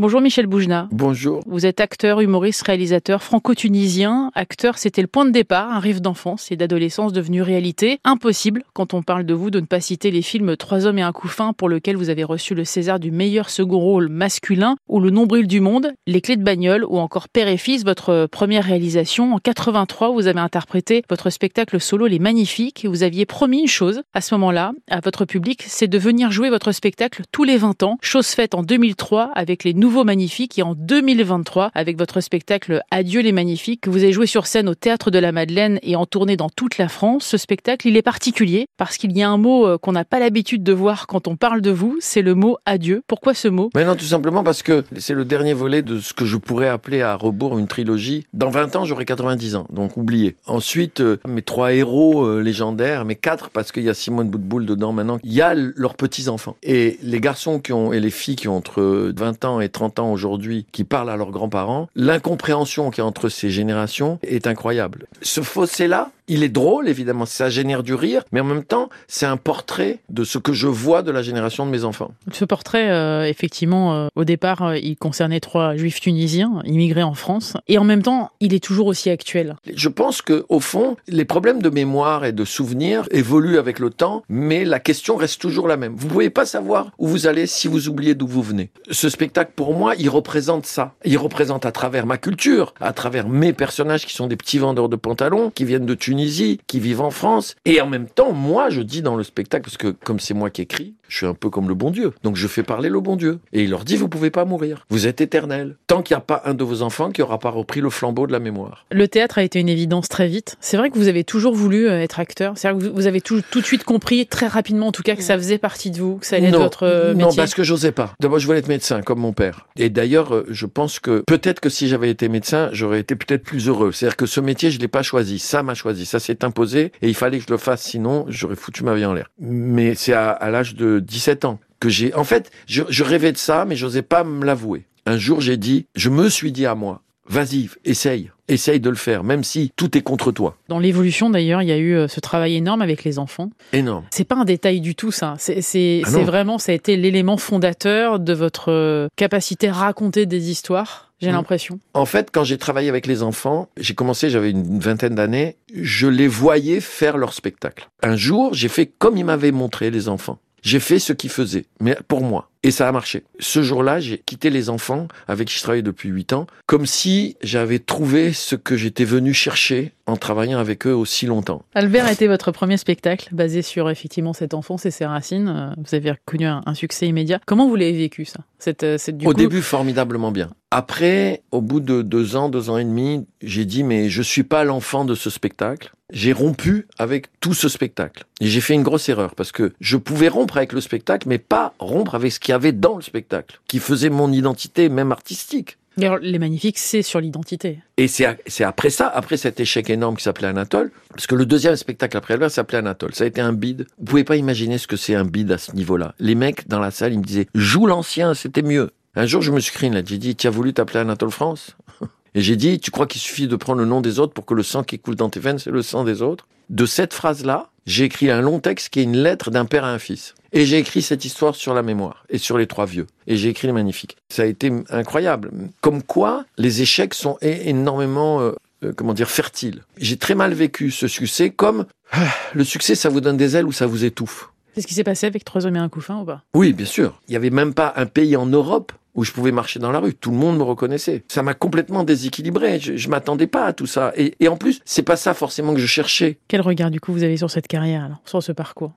Bonjour Michel Boujna. Bonjour. Vous êtes acteur, humoriste, réalisateur franco-tunisien. Acteur, c'était le point de départ, un rêve d'enfance et d'adolescence devenu réalité. Impossible, quand on parle de vous, de ne pas citer les films Trois hommes et un couffin pour lequel vous avez reçu le César du meilleur second rôle masculin ou Le nombril du monde, Les clés de bagnole ou encore Père et fils, votre première réalisation. En 83, vous avez interprété votre spectacle solo Les Magnifiques et vous aviez promis une chose à ce moment-là à votre public, c'est de venir jouer votre spectacle tous les 20 ans. Chose faite en 2003 avec les nouveaux Magnifiques et en 2023 avec votre spectacle Adieu les Magnifiques que vous avez joué sur scène au Théâtre de la Madeleine et en tournée dans toute la France. Ce spectacle, il est particulier parce qu'il y a un mot euh, qu'on n'a pas l'habitude de voir quand on parle de vous, c'est le mot adieu. Pourquoi ce mot? Mais non, tout simplement parce que c'est le dernier volet de ce que je pourrais appeler à rebours une trilogie. Dans 20 ans, j'aurai 90 ans, donc oubliez. Ensuite, euh, mes trois héros euh, légendaires, mes quatre, parce qu'il y a Simone Boutboul dedans maintenant, il y a leurs petits-enfants. Et les garçons qui ont, et les filles qui ont entre 20 ans et 30 ans aujourd'hui qui parlent à leurs grands-parents, l'incompréhension qu'il y a entre ces générations est incroyable. Ce fossé-là, il est drôle, évidemment, ça génère du rire, mais en même temps, c'est un portrait de ce que je vois de la génération de mes enfants. Ce portrait, euh, effectivement, euh, au départ, euh, il concernait trois juifs tunisiens immigrés en France, et en même temps, il est toujours aussi actuel. Je pense que, au fond, les problèmes de mémoire et de souvenirs évoluent avec le temps, mais la question reste toujours la même. Vous pouvez pas savoir où vous allez si vous oubliez d'où vous venez. Ce spectacle, pour moi, il représente ça. Il représente à travers ma culture, à travers mes personnages qui sont des petits vendeurs de pantalons, qui viennent de Tunisie, qui vivent en France. Et en même temps, moi, je dis dans le spectacle, parce que comme c'est moi qui écris, je suis un peu comme le bon Dieu. Donc je fais parler le bon Dieu. Et il leur dit, vous pouvez pas mourir. Vous êtes éternel. Tant qu'il n'y a pas un de vos enfants qui aura pas repris le flambeau de la mémoire. Le théâtre a été une évidence très vite. C'est vrai que vous avez toujours voulu euh, être acteur. C'est vrai que vous avez tout, tout de suite compris, très rapidement en tout cas, que ça faisait partie de vous, que ça allait être votre euh, métier. Non, parce que j'osais pas. D'abord, je voulais être médecin, comme mon père. Et d'ailleurs, euh, je pense que peut-être que si j'avais été médecin, j'aurais été peut-être plus heureux. C'est-à-dire que ce métier, je l'ai pas choisi. Ça m'a choisi. Ça s'est imposé et il fallait que je le fasse. Sinon, j'aurais foutu ma vie en l'air. Mais c'est à, à l'âge de 17 ans que j'ai. En fait, je, je rêvais de ça, mais j'osais pas me l'avouer. Un jour, j'ai dit, je me suis dit à moi, vas-y, essaye. Essaye de le faire, même si tout est contre toi. Dans l'évolution, d'ailleurs, il y a eu euh, ce travail énorme avec les enfants. Énorme. C'est pas un détail du tout, ça. C'est Ah vraiment, ça a été l'élément fondateur de votre euh, capacité à raconter des histoires. J'ai Mhm. l'impression. En fait, quand j'ai travaillé avec les enfants, j'ai commencé, j'avais une vingtaine d'années, je les voyais faire leur spectacle. Un jour, j'ai fait comme ils m'avaient montré les enfants. J'ai fait ce qu'ils faisaient, mais pour moi. Et ça a marché. Ce jour-là, j'ai quitté les enfants avec qui je travaillais depuis huit ans, comme si j'avais trouvé ce que j'étais venu chercher en travaillant avec eux aussi longtemps. Albert a été votre premier spectacle, basé sur effectivement cette enfance et ses racines. Vous avez connu un, un succès immédiat. Comment vous l'avez vécu, ça? Cette, euh, cette, du au coup, début, formidablement bien. Après, au bout de deux ans, deux ans et demi, j'ai dit, mais je suis pas l'enfant de ce spectacle. J'ai rompu avec tout ce spectacle. Et j'ai fait une grosse erreur parce que je pouvais rompre avec le spectacle, mais pas rompre avec ce qu'il y avait dans le spectacle, qui faisait mon identité, même artistique. D'ailleurs, Les Magnifiques, c'est sur l'identité. Et c'est après ça, après cet échec énorme qui s'appelait Anatole, parce que le deuxième spectacle après Albert s'appelait Anatole. Ça a été un bide. Vous pouvez pas imaginer ce que c'est un bide à ce niveau-là. Les mecs dans la salle, ils me disaient, joue l'ancien, c'était mieux. Un jour, je me suis crié là, j'ai dit, tu as voulu t'appeler Anatole France? Et j'ai dit, tu crois qu'il suffit de prendre le nom des autres pour que le sang qui coule dans tes veines, c'est le sang des autres? De cette phrase-là, j'ai écrit un long texte qui est une lettre d'un père à un fils. Et j'ai écrit cette histoire sur la mémoire et sur les trois vieux. Et j'ai écrit les magnifiques. Ça a été incroyable. Comme quoi, les échecs sont énormément, euh, euh, comment dire, fertiles. J'ai très mal vécu ce succès comme ah, le succès, ça vous donne des ailes ou ça vous étouffe? C'est ce qui s'est passé avec Trois hommes et un couffin ou pas? Oui, bien sûr. Il n'y avait même pas un pays en Europe où je pouvais marcher dans la rue. Tout le monde me reconnaissait. Ça m'a complètement déséquilibré. Je, m'attendais pas à tout ça. Et, et en plus, c'est pas ça forcément que je cherchais. Quel regard du coup vous avez sur cette carrière, alors, sur ce parcours?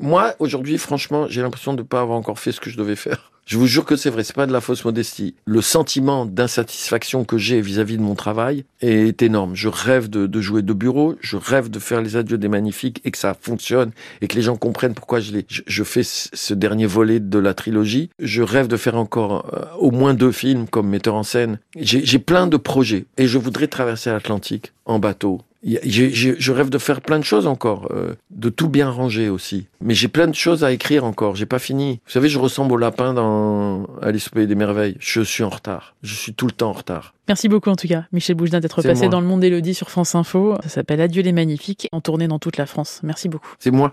Moi, aujourd'hui, franchement, j'ai l'impression de ne pas avoir encore fait ce que je devais faire. Je vous jure que c'est vrai, c'est pas de la fausse modestie. Le sentiment d'insatisfaction que j'ai vis-à-vis de mon travail est énorme. Je rêve de, de jouer de bureau, je rêve de faire les adieux des magnifiques et que ça fonctionne et que les gens comprennent pourquoi je, je, fais ce dernier volet de la trilogie. Je rêve de faire encore euh, au moins deux films comme metteur en scène. J'ai plein de projets et je voudrais traverser l'Atlantique en bateau je rêve de faire plein de choses encore, euh, de tout bien ranger aussi. Mais j'ai plein de choses à écrire encore, j'ai pas fini. Vous savez, je ressemble au lapin dans Alice au Pays des Merveilles. Je suis en retard. Je suis tout le temps en retard. Merci beaucoup en tout cas, Michel Bougelin, d'être passé dans le monde d'Élodie sur France Info. Ça s'appelle Adieu les magnifiques, en tournée dans toute la France. Merci beaucoup. C'est moi.